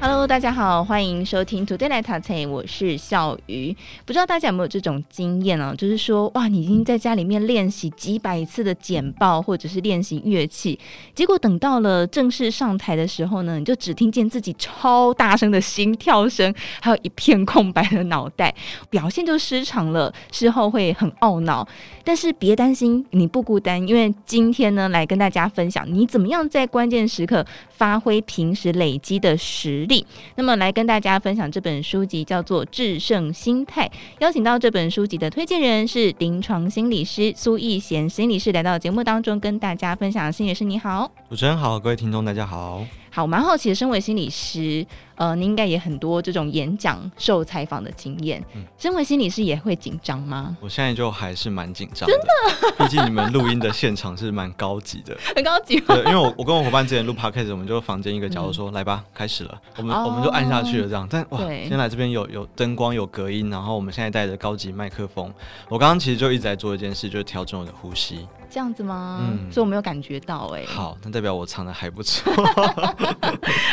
Hello，大家好，欢迎收听 Today 来读册，我是笑鱼。不知道大家有没有这种经验呢？就是说，哇，你已经在家里面练习几百次的简报，或者是练习乐器，结果等到了正式上台的时候呢，你就只听见自己超大声的心跳声，还有一片空白的脑袋，表现就失常了，事后会很懊恼。但是别担心，你不孤单，因为今天呢，来跟大家分享你怎么样在关键时刻发挥平时累积的实那么来跟大家分享这本书籍叫做《制胜心态》，邀请到这本书籍的推荐人是临床心理师苏义贤心理师来到节目当中跟大家分享。心理师你好，主持人好，各位听众大家好。好，我蛮好奇的，身为心理师，呃，你应该也很多这种演讲、受采访的经验。嗯，身为心理师也会紧张吗？我现在就还是蛮紧张的，真的。毕竟你们录音的现场是蛮高级的，很高级。对，因为我我跟我伙伴之前录 podcast，我们就房间一个角落说，嗯，来吧，开始了，我们，哦，我们就按下去了，这样。但哇，先来这边有有灯光、有隔音，然后我们现在带着高级麦克风。我刚刚其实就一直在做一件事，就是调整我的呼吸。这样子吗？嗯，所以我没有感觉到哎、欸。好，那代表我唱的还不错。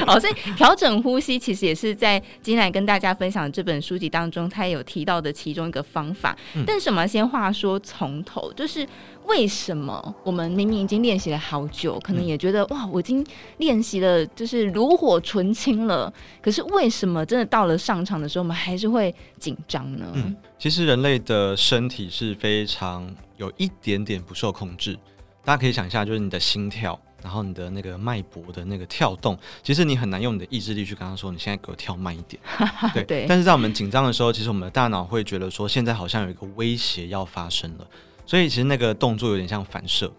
好，所以调整呼吸其实也是在今天来跟大家分享这本书籍当中，他也有提到的其中一个方法。嗯、但是我们先话说从头，就是为什么我们明明已经练习了好久，可能也觉得、嗯、哇，我已经练习了，就是炉火纯青了。可是为什么真的到了上场的时候，我们还是会紧张呢？嗯，其实人类的身体是非常。有一点点不受控制，大家可以想一下，就是你的心跳，然后你的那个脉搏的那个跳动，其实你很难用你的意志力去跟他说，你现在给我跳慢一点。对，对。但是在我们紧张的时候，其实我们的大脑会觉得说，现在好像有一个威胁要发生了，所以其实那个动作有点像反射，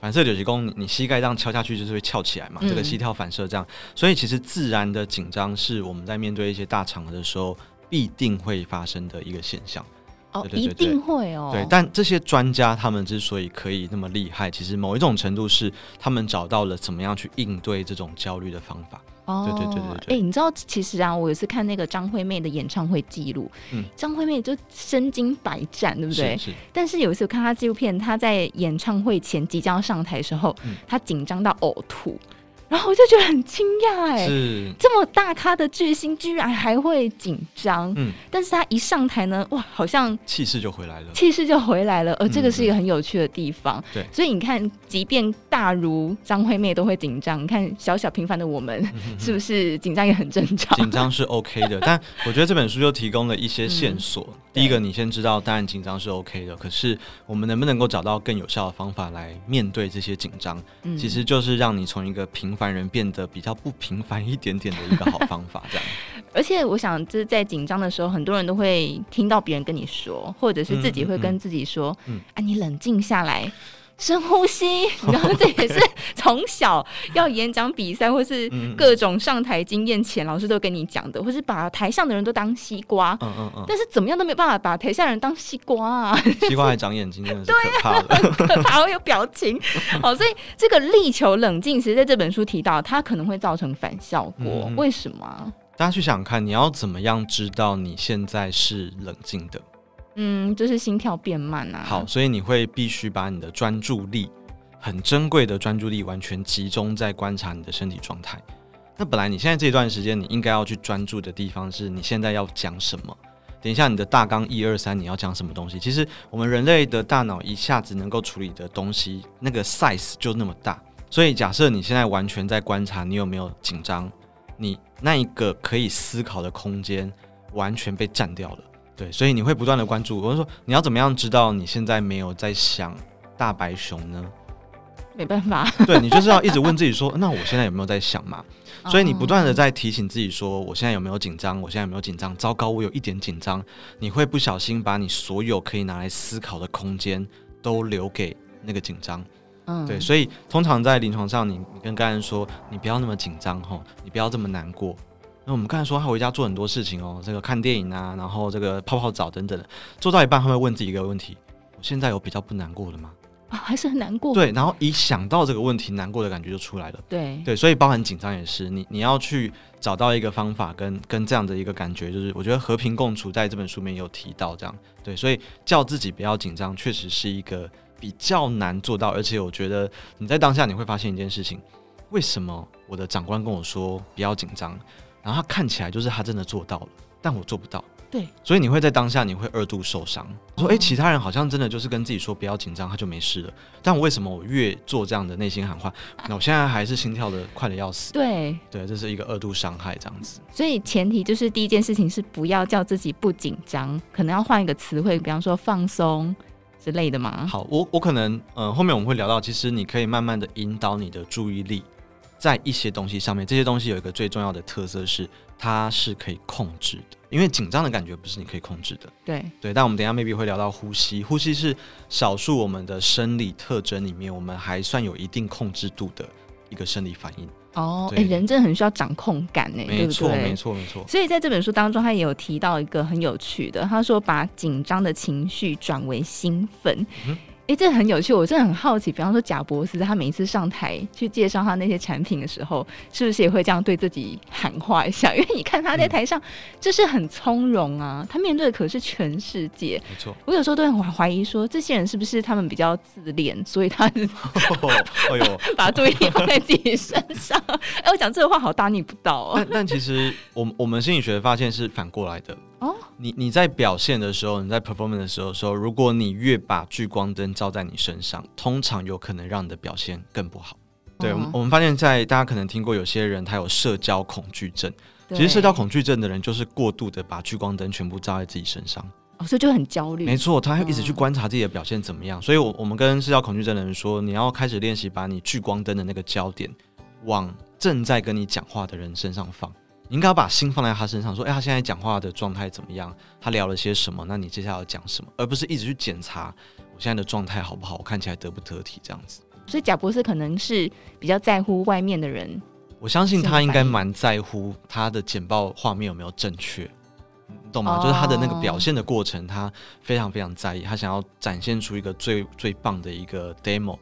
反射九级功，你膝盖这样敲下去就是会翘起来嘛，这个膝跳反射这样，所以其实自然的紧张是我们在面对一些大场合的时候必定会发生的一个现象。哦，对对对对，一定会哦。对，但这些专家他们之所以可以那么厉害，其实某一种程度是他们找到了怎么样去应对这种焦虑的方法。哦，对对对对对。哎、欸，你知道，其实啊，我有一次看那个张惠妹的演唱会记录，嗯，张惠妹就身经百战，对不对？是，是。但是有一次我看她纪录片，她在演唱会前即将上台的时候，嗯、她紧张到呕吐。然后我就觉得很惊讶，哎，这么大咖的巨星居然还会紧张，嗯，但是他一上台呢，哇，好像气势就回来了，气势就回来了，而这个是一个很有趣的地方，对、嗯，所以你看，即便大如张惠妹都会紧张，你看小小平凡的我们，是不是紧张也很正常？紧张是 OK 的，但我觉得这本书就提供了一些线索。嗯、第一个，你先知道，当然紧张是 OK 的，可是我们能不能够找到更有效的方法来面对这些紧张？嗯，其实就是让你从一个平凡。人变得比较不平凡一点点的一个好方法，这样。而且我想，就是在紧张的时候，很多人都会听到别人跟你说，或者是自己会跟自己说：“嗯，嗯，嗯，啊，你冷静下来。”深呼吸，然后这也是 从小要演讲比赛或是各种上台经验前，老师都跟你讲的，或是把台上的人都当西瓜。嗯嗯嗯。但是怎么样都没有办法把台下人当西瓜啊！西瓜还长眼睛，真的是可怕的。对啊，很可怕，会有表情。哦，所以这个力求冷静，其实在这本书提到，它可能会造成反效果。为什么？大家去想看，你要怎么样知道你现在是冷静的？嗯，就是心跳变慢啊。好，所以你会必须把你的专注力，很珍贵的专注力，完全集中在观察你的身体状态。那本来你现在这段时间，你应该要去专注的地方是你现在要讲什么。等一下，你的大纲一二三，你要讲什么东西？其实我们人类的大脑一下子能够处理的东西，那个 size 就那么大。所以假设你现在完全在观察你有没有紧张，你那一个可以思考的空间完全被占掉了。对，所以你会不断的关注。我就说，你要怎么样知道你现在没有在想大白熊呢？没办法。对，你就是要一直问自己说，那我现在有没有在想嘛？所以你不断的在提醒自己说，我现在有没有紧张？我现在有没有紧张？糟糕，我有一点紧张。你会不小心把你所有可以拿来思考的空间都留给那个紧张。嗯，对。所以通常在临床上你，你你跟家人说，你不要那么紧张吼，你不要这么难过。那我们刚才说他回家做很多事情哦，这个看电影啊，然后这个泡泡澡等等的，做到一半他会问自己一个问题：我现在有比较不难过的吗？啊，还是很难过。对，然后一想到这个问题，难过的感觉就出来了。对对，所以包含紧张也是，你你要去找到一个方法跟，跟跟这样的一个感觉，就是我觉得和平共处，在这本书里面有提到这样。对，所以叫自己不要紧张，确实是一个比较难做到，而且我觉得你在当下你会发现一件事情：为什么我的长官跟我说不要紧张，然后他看起来就是他真的做到了，但我做不到。对，所以你会在当下，你会二度受伤。说，哎，其他人好像真的就是跟自己说不要紧张，他就没事了。但我为什么我越做这样的内心喊话，那我现在还是心跳的快的要死？对，对，这是一个二度伤害，这样子。所以前提就是第一件事情是不要叫自己不紧张，可能要换一个词汇，比方说放松之类的嘛。好，我我可能，嗯、呃，后面我们会聊到，其实你可以慢慢的引导你的注意力在一些东西上面。这些东西有一个最重要的特色是，它是可以控制的。因为紧张的感觉不是你可以控制的，对对。但我们等一下 maybe 会聊到呼吸，呼吸是少数我们的生理特征里面，我们还算有一定控制度的一个生理反应。哦，哎，人真的很需要掌控感呢，没错，对不对？没错，没错。所以在这本书当中，他也有提到一个很有趣的，他说把紧张的情绪转为兴奋。嗯哎、欸，这很有趣，我真的很好奇。比方说，贾博士他每一次上台去介绍他那些产品的时候，是不是也会这样对自己喊话一下？因为你看他在台上就是很从容啊，他面对的可是全世界。没错，我有时候都很怀疑说，这些人是不是他们比较自恋，所以他是哎呦，把注意力放在自己身上。哎，我讲这个话好大逆不道哦。但但其实，我我们心理学发现是反过来的。哦，你你在表现的时候，你在 performance 的时候说，如果你越把聚光灯照在你身上，通常有可能让你的表现更不好。对，我们我们发现，在大家可能听过有些人他有社交恐惧症，其实社交恐惧症的人就是过度的把聚光灯全部照在自己身上，哦，所以就很焦虑。没错，他会一直去观察自己的表现怎么样。所以，我我们跟社交恐惧症的人说，你要开始练习把你聚光灯的那个焦点往正在跟你讲话的人身上放。你应该要把心放在他身上，说：“哎，他现在讲话的状态怎么样？他聊了些什么？那你接下来要讲什么？而不是一直去检查我现在的状态好不好？我看起来得不得体？这样子。”所以贾博士可能是比较在乎外面的人。我相信他应该蛮在乎他的简报画面有没有正确，你懂吗？就是他的那个表现的过程，他非常非常在意，他想要展现出一个最最棒的一个 demo，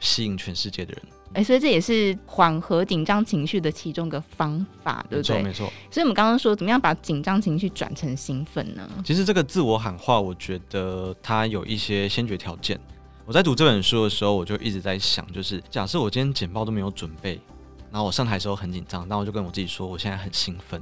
吸引全世界的人。哎、欸，所以这也是缓和紧张情绪的其中一个方法，对不对？没错，没错。所以我们刚刚说，怎么样把紧张情绪转成兴奋呢？其实这个自我喊话，我觉得它有一些先决条件。我在读这本书的时候，我就一直在想，就是假设我今天简报都没有准备，然后我上台的时候很紧张，那我就跟我自己说，我现在很兴奋，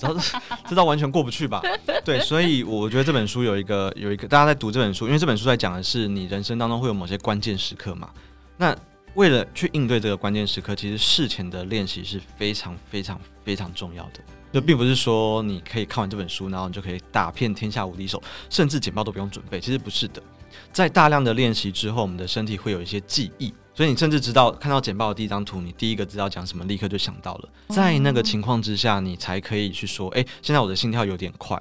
然 后这道完全过不去吧？对，所以我觉得这本书有一个有一个，大家在读这本书，因为这本书在讲的是你人生当中会有某些关键时刻嘛，那。为了去应对这个关键时刻，其实事前的练习是非常非常非常重要的。就并不是说你可以看完这本书，然后你就可以打遍天下无敌手，甚至简报都不用准备。其实不是的，在大量的练习之后，我们的身体会有一些记忆，所以你甚至知道看到简报的第一张图，你第一个知道讲什么，立刻就想到了。在那个情况之下，你才可以去说：“诶，现在我的心跳有点快。”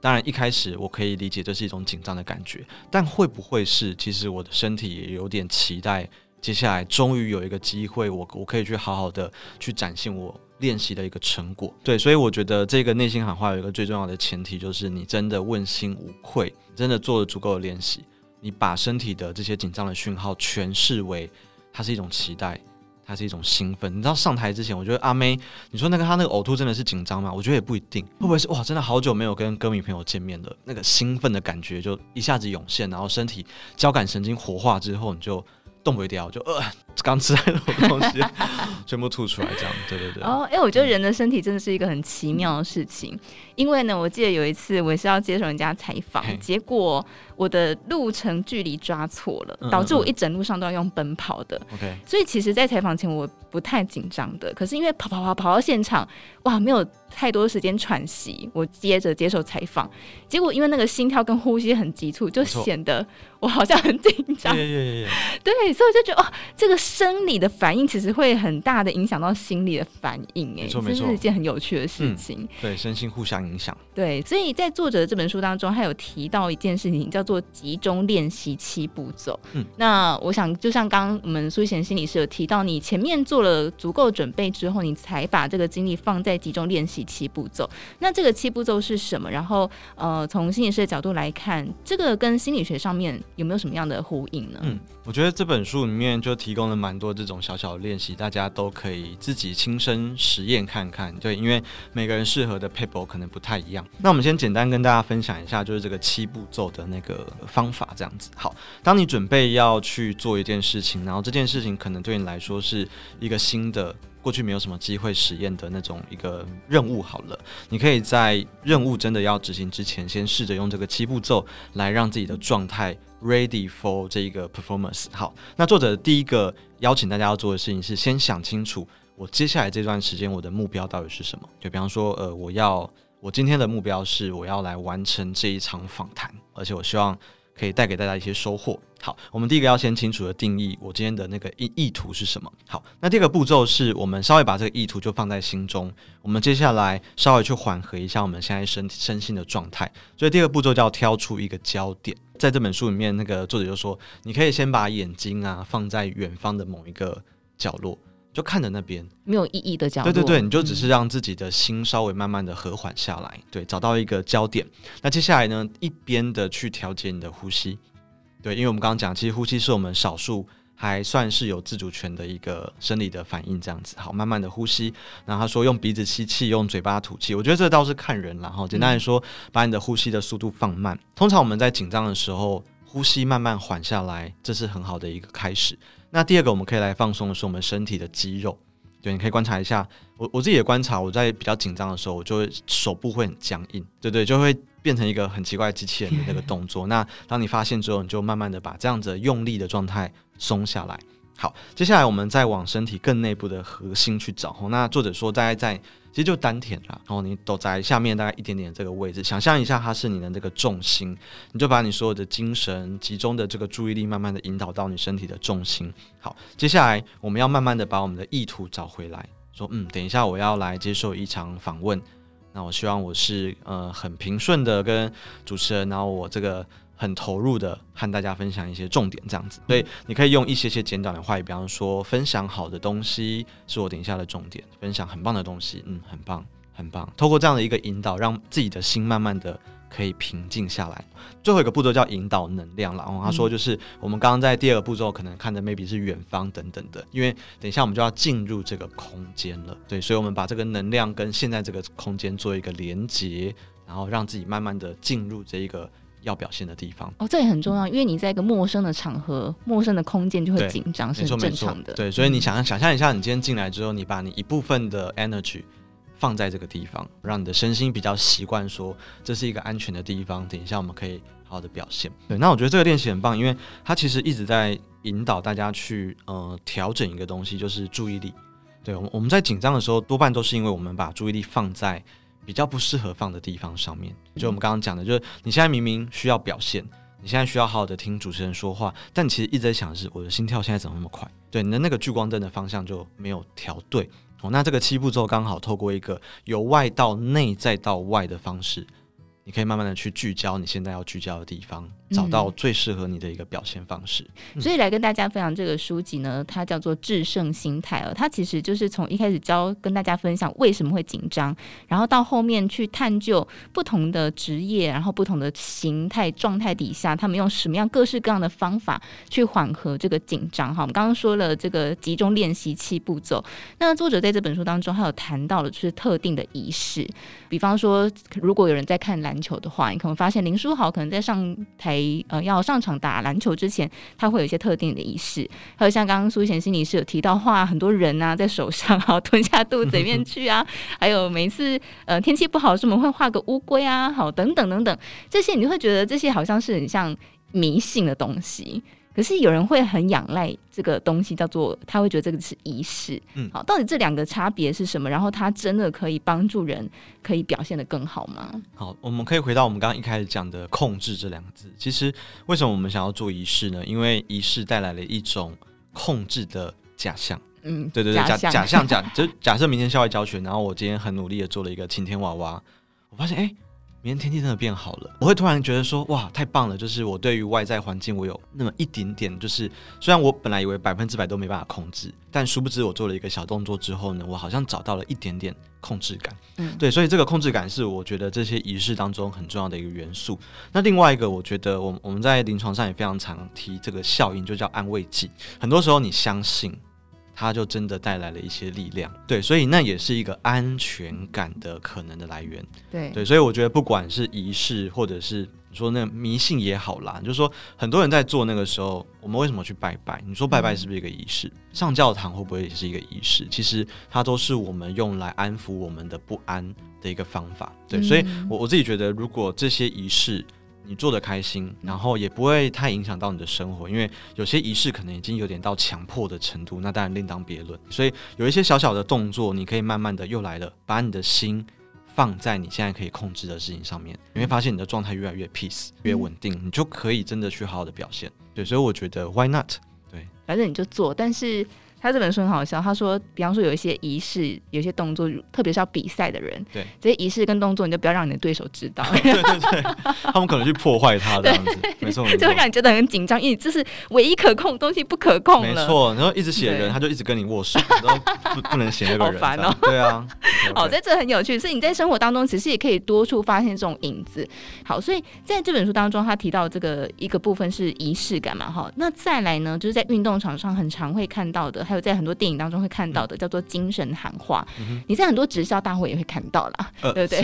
当然，一开始我可以理解这是一种紧张的感觉，但会不会是其实我的身体也有点期待？接下来终于有一个机会，我我可以去好好的去展现我练习的一个成果。对，所以我觉得这个内心喊话有一个最重要的前提，就是你真的问心无愧，真的做了足够的练习，你把身体的这些紧张的讯号全视为它是一种期待，它是一种兴奋。你知道上台之前，我觉得阿妹，你说那个他那个呕吐真的是紧张吗？我觉得也不一定，会不会是哇，真的好久没有跟歌迷朋友见面了，那个兴奋的感觉就一下子涌现，然后身体交感神经活化之后，你就。动不掉，就呃，刚吃太多东西，全部吐出来，这样，对对对。哦，哎、欸，我觉得人的身体真的是一个很奇妙的事情，因为呢，我记得有一次我也是要接受人家采访，结果我的路程距离抓错了，导致我一整路上都要用奔跑的。OK，所以其实，在采访前我不太紧张的，可是因为跑跑跑跑到现场，哇，没有太多时间喘息，我接着接受采访，结果因为那个心跳跟呼吸很急促，就显得。我好像很紧张，对，所以我就觉得哦，这个生理的反应其实会很大的影响到心理的反应，哎，这是一件很有趣的事情。嗯、对，身心互相影响。对，所以在作者的这本书当中，他有提到一件事情，叫做集中练习七步骤。嗯，那我想就像刚刚我们苏贤心理师有提到，你前面做了足够准备之后，你才把这个精力放在集中练习第七步骤。那这个七步骤是什么？然后呃，从心理师的角度来看，这个跟心理学上面有没有什么样的呼应呢？嗯，我觉得这本书里面就提供了蛮多这种小小的练习，大家都可以自己亲身实验看看。对，因为每个人适合的 paper 可能不太一样。那我们先简单跟大家分享一下，就是这个七步骤的那个方法，这样子。好，当你准备要去做一件事情，然后这件事情可能对你来说是一个新的。过去没有什么机会实验的那种一个任务，好了，你可以在任务真的要执行之前，先试着用这个七步骤来让自己的状态 ready for 这一个 performance。好，那作者第一个邀请大家要做的事情是先想清楚，我接下来这段时间我的目标到底是什么？就比方说，呃，我要我今天的目标是我要来完成这一场访谈，而且我希望。可以带给大家一些收获。好，我们第一个要先清楚的定义我今天的那个意意图是什么。好，那第二个步骤是我们稍微把这个意图就放在心中，我们接下来稍微去缓和一下我们现在身身心的状态。所以第二个步骤叫挑出一个焦点。在这本书里面，那个作者就说，你可以先把眼睛啊放在远方的某一个角落。就看着那边没有意义的角度，对对对，你就只是让自己的心稍微慢慢的和缓下来，对，找到一个焦点。那接下来呢，一边的去调节你的呼吸，对，因为我们刚刚讲，其实呼吸是我们少数还算是有自主权的一个生理的反应，这样子。好，慢慢的呼吸。然后他说用鼻子吸气，用嘴巴吐气。我觉得这倒是看人，然后简单来说，把你的呼吸的速度放慢。通常我们在紧张的时候，呼吸慢慢缓下来，这是很好的一个开始。那第二个，我们可以来放松的是我们身体的肌肉。对，你可以观察一下，我我自己的观察，我在比较紧张的时候，我就会手部会很僵硬，对对，就会变成一个很奇怪的机器人的那个动作。那当你发现之后，你就慢慢的把这样子用力的状态松下来。好，接下来我们再往身体更内部的核心去找。那作者说，大概在其实就丹田啦，然后你都在下面大概一点点这个位置，想象一下它是你的这个重心，你就把你所有的精神集中的这个注意力，慢慢的引导到你身体的重心。好，接下来我们要慢慢的把我们的意图找回来，说，嗯，等一下我要来接受一场访问，那我希望我是呃很平顺的跟主持人，然后我这个。很投入的和大家分享一些重点，这样子，所以你可以用一些些简短的话语，比方说分享好的东西是我等一下的重点，分享很棒的东西，嗯，很棒，很棒。透过这样的一个引导，让自己的心慢慢的可以平静下来。最后一个步骤叫引导能量了。然后他说，就是我们刚刚在第二个步骤可能看的 maybe 是远方等等的，因为等一下我们就要进入这个空间了，对，所以我们把这个能量跟现在这个空间做一个连接，然后让自己慢慢的进入这一个。要表现的地方哦，这也很重要，因为你在一个陌生的场合、陌生的空间就会紧张，是很正常的。对，所以你想想象一下，你今天进来之后，你把你一部分的 energy 放在这个地方，让你的身心比较习惯，说这是一个安全的地方。等一下我们可以好好的表现。对，那我觉得这个练习很棒，因为它其实一直在引导大家去呃调整一个东西，就是注意力。对，我们我们在紧张的时候，多半都是因为我们把注意力放在。比较不适合放的地方上面，就我们刚刚讲的，就是你现在明明需要表现，你现在需要好好的听主持人说话，但你其实一直在想的是我的心跳现在怎么那么快？对，你的那个聚光灯的方向就没有调对哦。那这个七步骤刚好透过一个由外到内再到外的方式。你可以慢慢的去聚焦你现在要聚焦的地方，找到最适合你的一个表现方式。嗯。所以来跟大家分享这个书籍呢，它叫做《制胜心态》哦。它其实就是从一开始教跟大家分享为什么会紧张，然后到后面去探究不同的职业，然后不同的形态状态底下，他们用什么样各式各样的方法去缓和这个紧张。哈，我们刚刚说了这个集中练习七步骤。那作者在这本书当中还有谈到了就是特定的仪式，比方说如果有人在看。篮球的话，你可能发现林书豪可能在上台呃要上场打篮球之前，他会有一些特定的仪式。还有像刚刚苏贤心理师有提到，画很多人啊在手上，好吞下肚子里面去啊。还有每一次呃天气不好的时候，我们会画个乌龟啊，好等等等等，这些你就会觉得这些好像是很像迷信的东西。可是有人会很仰赖这个东西，叫做他会觉得这个是仪式。嗯，好，到底这两个差别是什么？然后它真的可以帮助人，可以表现得更好吗？好，我们可以回到我们刚刚一开始讲的“控制”这两个字。其实为什么我们想要做仪式呢？因为仪式带来了一种控制的假象。嗯，对对对，假假假象假，就假设明天校外教学，然后我今天很努力的做了一个晴天娃娃，我发现哎。诶明天天气真的变好了，我会突然觉得说，哇，太棒了！就是我对于外在环境，我有那么一点点，就是虽然我本来以为百分之百都没办法控制，但殊不知我做了一个小动作之后呢，我好像找到了一点点控制感。嗯，对，所以这个控制感是我觉得这些仪式当中很重要的一个元素。那另外一个，我觉得我我们在临床上也非常常提这个效应，就叫安慰剂。很多时候你相信。它就真的带来了一些力量，对，所以那也是一个安全感的可能的来源，对对，所以我觉得不管是仪式或者是你说那迷信也好啦，就是说很多人在做那个时候，我们为什么去拜拜？你说拜拜是不是一个仪式？嗯、上教堂会不会也是一个仪式？其实它都是我们用来安抚我们的不安的一个方法，对，嗯、所以我我自己觉得，如果这些仪式。你做的开心，然后也不会太影响到你的生活，因为有些仪式可能已经有点到强迫的程度，那当然另当别论。所以有一些小小的动作，你可以慢慢的又来了，把你的心放在你现在可以控制的事情上面，你会发现你的状态越来越 peace，越稳定，你就可以真的去好好的表现。对，所以我觉得 why not？对，反正你就做，但是。他这本书很好笑，他说，比方说有一些仪式，有些动作，特别是要比赛的人，对。这些仪式跟动作，你就不要让你的对手知道，对对对，他们可能去破坏他这样子，没错，就会让你觉得很紧张，因为这是唯一可控的东西不可控了，没错，然后一直写人，他就一直跟你握手，然后不不能写那个人，好烦哦，对啊，好，在这很有趣，所以你在生活当中其实也可以多处发现这种影子。好，所以在这本书当中，他提到这个一个部分是仪式感嘛，哈，那再来呢，就是在运动场上很常会看到的，还有在很多电影当中。会看到的叫做精神喊话，嗯、你在很多直销大会也会看到啦，呃、对不对？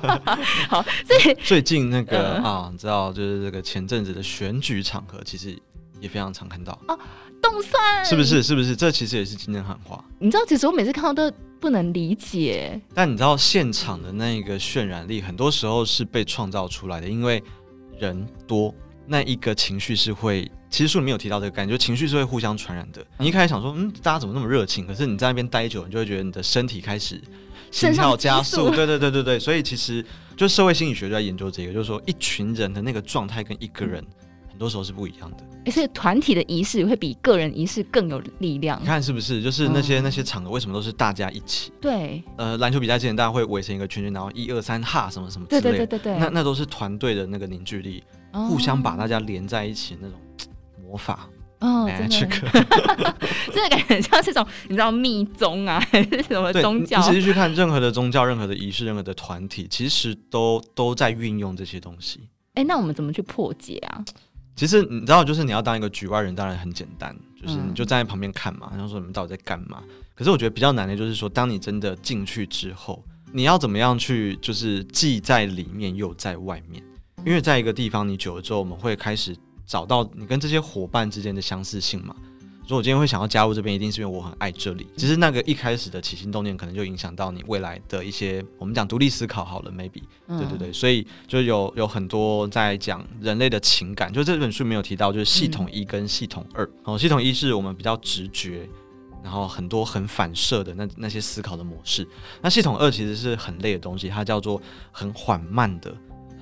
好，所以 最近那个、呃、啊，你知道，就是这个前阵子的选举场合，其实也非常常看到哦，动算是不是？是不是？这其实也是精神喊话。你知道，其实我每次看到都不能理解。但你知道，现场的那个渲染力，很多时候是被创造出来的，因为人多，那一个情绪是会。其实书里面有提到这个感觉，情绪是会互相传染的。你一开始想说，嗯，大家怎么那么热情？可是你在那边待久，你就会觉得你的身体开始心跳加速。对对对对对，所以其实就社会心理学就在研究这个，就是说一群人的那个状态跟一个人很多时候是不一样的。而且团体的仪式会比个人仪式更有力量。你看是不是？就是那些、嗯、那些场合为什么都是大家一起？对。呃，篮球比赛之前大家会围成一个圈圈，然后一二三哈什么什么之类的。对对对对对。那那都是团队的那个凝聚力，哦、互相把大家连在一起那种魔法。哦，真的，真的感觉像这种，你知道密宗啊，还是什么宗教？你仔细去看任何的宗教、任何的仪式、任何的团体，其实都都在运用这些东西。哎、欸，那我们怎么去破解啊？其实你知道，就是你要当一个局外人，当然很简单，就是你就站在旁边看嘛，然后说你们到底在干嘛？可是我觉得比较难的就是说，当你真的进去之后，你要怎么样去，就是既在里面又在外面？因为在一个地方你久了之后，我们会开始。找到你跟这些伙伴之间的相似性嘛？所以我今天会想要加入这边，一定是因为我很爱这里。其实那个一开始的起心动念，可能就影响到你未来的一些，我们讲独立思考好了，maybe，对对对。所以就有有很多在讲人类的情感，就这本书没有提到，就是系统一跟系统二。哦，系统一是我们比较直觉，然后很多很反射的那那些思考的模式。那系统二其实是很累的东西，它叫做很缓慢的、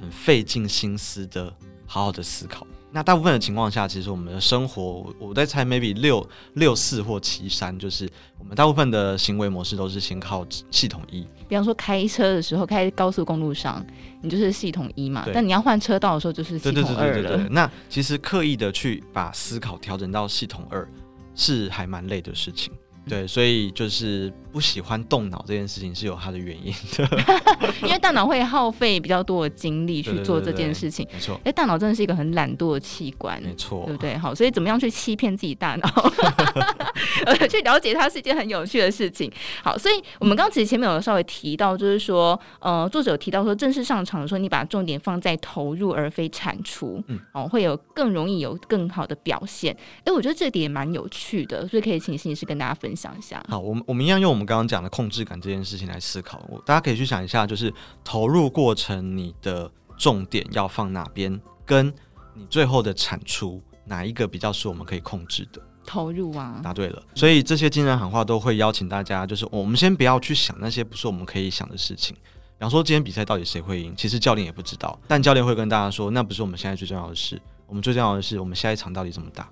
很费尽心思的好好的思考。那大部分的情况下，其实我们的生活，我在猜，maybe 六六四或七三，就是我们大部分的行为模式都是先靠系统一。比方说开车的时候，开高速公路上，你就是系统一嘛。对但你要换车道的时候，就是系统二了。对对对对对。那其实刻意的去把思考调整到系统二，是还蛮累的事情。对，所以就是不喜欢动脑这件事情是有它的原因的，因为大脑会耗费比较多的精力去做这件事情。没错，哎，大脑真的是一个很懒惰的器官，没错，对不对？好，所以怎么样去欺骗自己大脑，去了解它是一件很有趣的事情。好，所以我们刚刚其实前面有稍微提到，就是说，呃，作者有提到说，正式上场的时候，你把重点放在投入而非产出，嗯，哦，会有更容易有更好的表现。哎，我觉得这点也蛮有趣的，所以可以请心理师跟大家分享。一下，好，我们我们一样用我们刚刚讲的控制感这件事情来思考。我大家可以去想一下，就是投入过程你的重点要放哪边，跟你最后的产出哪一个比较是我们可以控制的？投入啊，答对了。所以这些精神喊话都会邀请大家，就是我们先不要去想那些不是我们可以想的事情。比方说今天比赛到底谁会赢，其实教练也不知道，但教练会跟大家说，那不是我们现在最重要的事。我们最重要的是，我们下一场到底怎么打。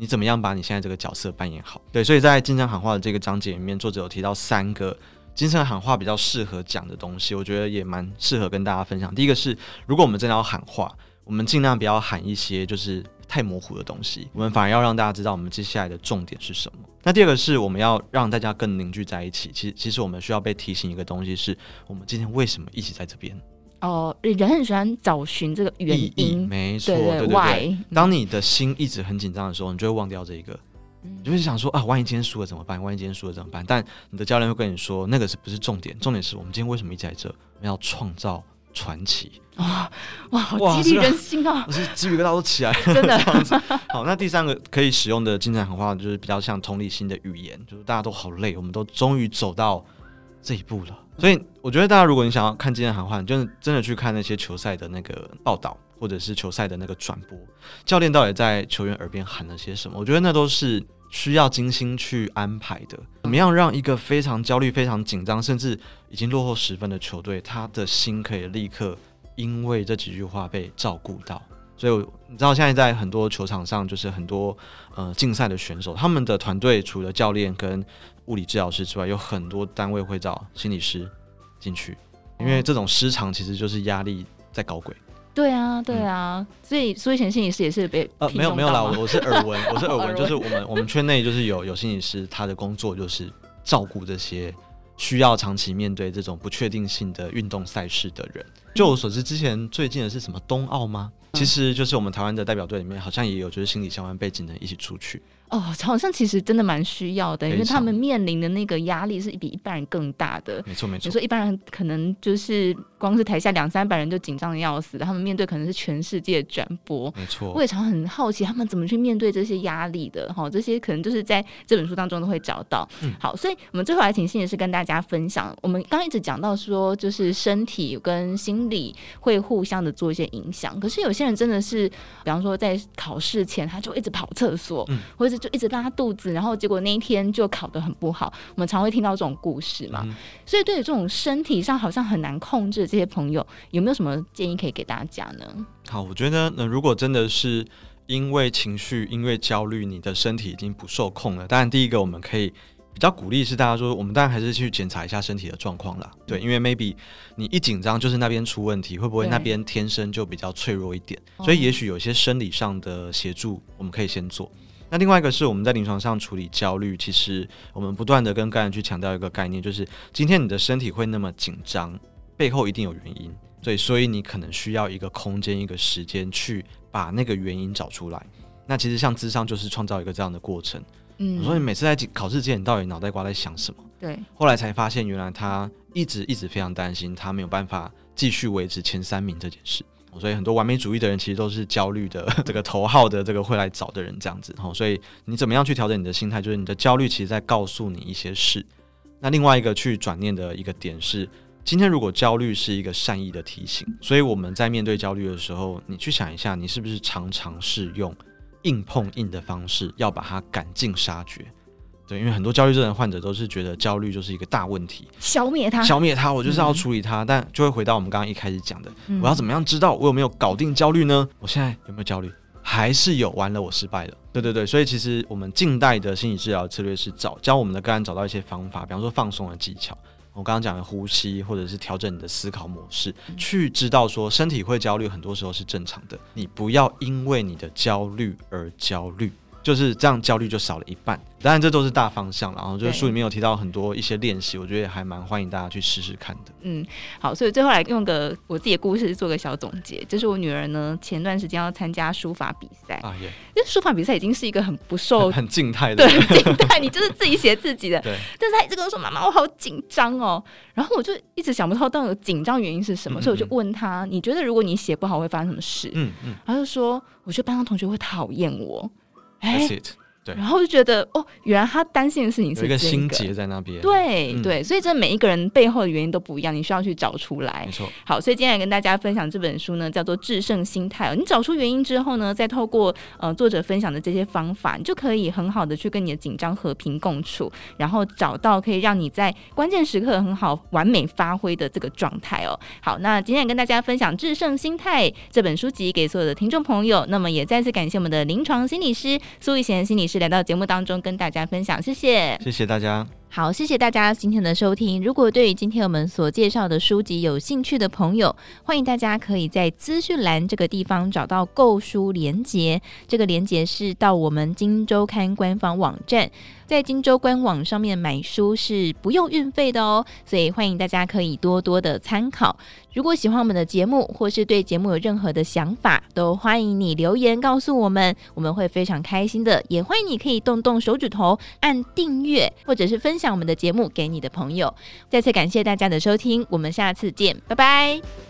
你怎么样把你现在这个角色扮演好？对，所以在精神喊话的这个章节里面，作者有提到三个精神喊话比较适合讲的东西，我觉得也蛮适合跟大家分享。第一个是，如果我们真的要喊话，我们尽量不要喊一些就是太模糊的东西，我们反而要让大家知道我们接下来的重点是什么。那第二个是我们要让大家更凝聚在一起。其实，其实我们需要被提醒一个东西，是我们今天为什么一起在这边。哦，人很喜欢找寻这个原因，没错，对对对。当你的心一直很紧张的时候，你就会忘掉这一个。你就会想说啊，万一今天输了怎么办？万一今天输了怎么办？但你的教练会跟你说，那个是不是重点？重点是我们今天为什么一直在这？我们要创造传奇哇！哇，好激励人心啊！我是鸡皮疙瘩都起来了，真的。好，那第三个可以使用的精神喊话，就是比较像同理心的语言，就是大家都好累，我们都终于走到这一步了。所以我觉得大家，如果你想要看今天喊话，你就真的去看那些球赛的那个报道。或者是球赛的那个转播，教练到底在球员耳边喊了些什么？我觉得那都是需要精心去安排的。怎么样让一个非常焦虑、非常紧张，甚至已经落后十分的球队，他的心可以立刻因为这几句话被照顾到？所以你知道，现在在很多球场上，就是很多呃竞赛的选手，他们的团队除了教练跟物理治疗师之外，有很多单位会找心理师进去，因为这种失常其实就是压力在搞鬼。对啊，对啊，嗯、所以苏以前心理师也是被呃没有没有啦，我是耳闻，我是耳闻，就是我们我们圈内就是有有心理师，他的工作就是照顾这些需要长期面对这种不确定性的运动赛事的人。就我所知，之前最近的是什么冬奥吗？其实就是我们台湾的代表队里面好像也有就是心理相关背景的一起出去。哦，好像其实真的蛮需要的，因为他们面临的那个压力是比一般人更大的。没错没错，你说一般人可能就是光是台下两三百人就紧张的要死，他们面对可能是全世界转播。没错，我也常很好奇他们怎么去面对这些压力的。哈，这些可能就是在这本书当中都会找到。嗯，好，所以我们最后来请心理师跟大家分享。我们刚刚一直讲到说，就是身体跟心理会互相的做一些影响。可是有些人真的是，比方说在考试前他就一直跑厕所，嗯，或者是就一直拉肚子，然后结果那一天就考得很不好。我们常会听到这种故事嘛，嗯、所以对于这种身体上好像很难控制的这些朋友，有没有什么建议可以给大家呢？好，我觉得那，如果真的是因为情绪、因为焦虑，你的身体已经不受控了，当然第一个我们可以比较鼓励是大家说，我们当然还是去检查一下身体的状况啦。对，因为 maybe 你一紧张就是那边出问题，会不会那边天生就比较脆弱一点？所以也许有些生理上的协助，我们可以先做。那另外一个是我们在临床上处理焦虑，其实我们不断的跟个人去强调一个概念，就是今天你的身体会那么紧张，背后一定有原因，对，所以你可能需要一个空间、一个时间去把那个原因找出来。那其实像智商就是创造一个这样的过程。嗯，我说你每次在考试之前，你到底脑袋瓜在想什么？对，后来才发现原来他一直一直非常担心，他没有办法继续维持前三名这件事。所以很多完美主义的人其实都是焦虑的，这个头号的这个会来找的人这样子。所以你怎么样去调整你的心态？就是你的焦虑其实在告诉你一些事。那另外一个去转念的一个点是，今天如果焦虑是一个善意的提醒，所以我们在面对焦虑的时候，你去想一下，你是不是常常是用硬碰硬的方式要把它赶尽杀绝？对，因为很多焦虑症的患者都是觉得焦虑就是一个大问题，消灭它，消灭它，我就是要处理它。嗯、但就会回到我们刚刚一开始讲的，嗯、我要怎么样知道我有没有搞定焦虑呢？我现在有没有焦虑？还是有？完了，我失败了。对对对，所以其实我们近代的心理治疗策略是找教我们的个案找到一些方法，比方说放松的技巧，我刚刚讲的呼吸，或者是调整你的思考模式，嗯、去知道说身体会焦虑，很多时候是正常的。你不要因为你的焦虑而焦虑。就是这样，焦虑就少了一半。当然，这都是大方向，然后就是书里面有提到很多一些练习，我觉得也还蛮欢迎大家去试试看的。嗯，好，所以最后来用个我自己的故事做个小总结，就是我女儿呢前段时间要参加书法比赛啊，耶，因为书法比赛已经是一个很不受 很静态的，对，静态，你就是自己写自己的，对。但是她一直跟我说：“妈妈，我好紧张哦。”然后我就一直想不透到底紧张原因是什么，嗯嗯，所以我就问她：“你觉得如果你写不好会发生什么事？”嗯嗯，她就说：“我觉得班上同学会讨厌我。”哎。对然后就觉得哦，原来他担心的事情是、这个、有一个心结在那边。对、嗯、对，所以这每一个人背后的原因都不一样，你需要去找出来。没错。好，所以今天来跟大家分享这本书呢，叫做《制胜心态》哦。你找出原因之后呢，再透过呃作者分享的这些方法，你就可以很好的去跟你的紧张和平共处，然后找到可以让你在关键时刻很好完美发挥的这个状态哦。好，那今天来跟大家分享《制胜心态》这本书籍给所有的听众朋友。那么也再次感谢我们的临床心理师苏玉贤心理师来到节目当中。跟大家分享，谢谢，谢谢大家。好，谢谢大家今天的收听。如果对于今天我们所介绍的书籍有兴趣的朋友，欢迎大家可以在资讯栏这个地方找到购书连接。这个连接是到我们金周刊官方网站，在金周官网上面买书是不用运费的哦，所以欢迎大家可以多多的参考。如果喜欢我们的节目，或是对节目有任何的想法，都欢迎你留言告诉我们，我们会非常开心的。也欢迎你可以动动手指头按订阅，或者是分享我们的节目给你的朋友。再次感谢大家的收听，我们下次见，拜拜。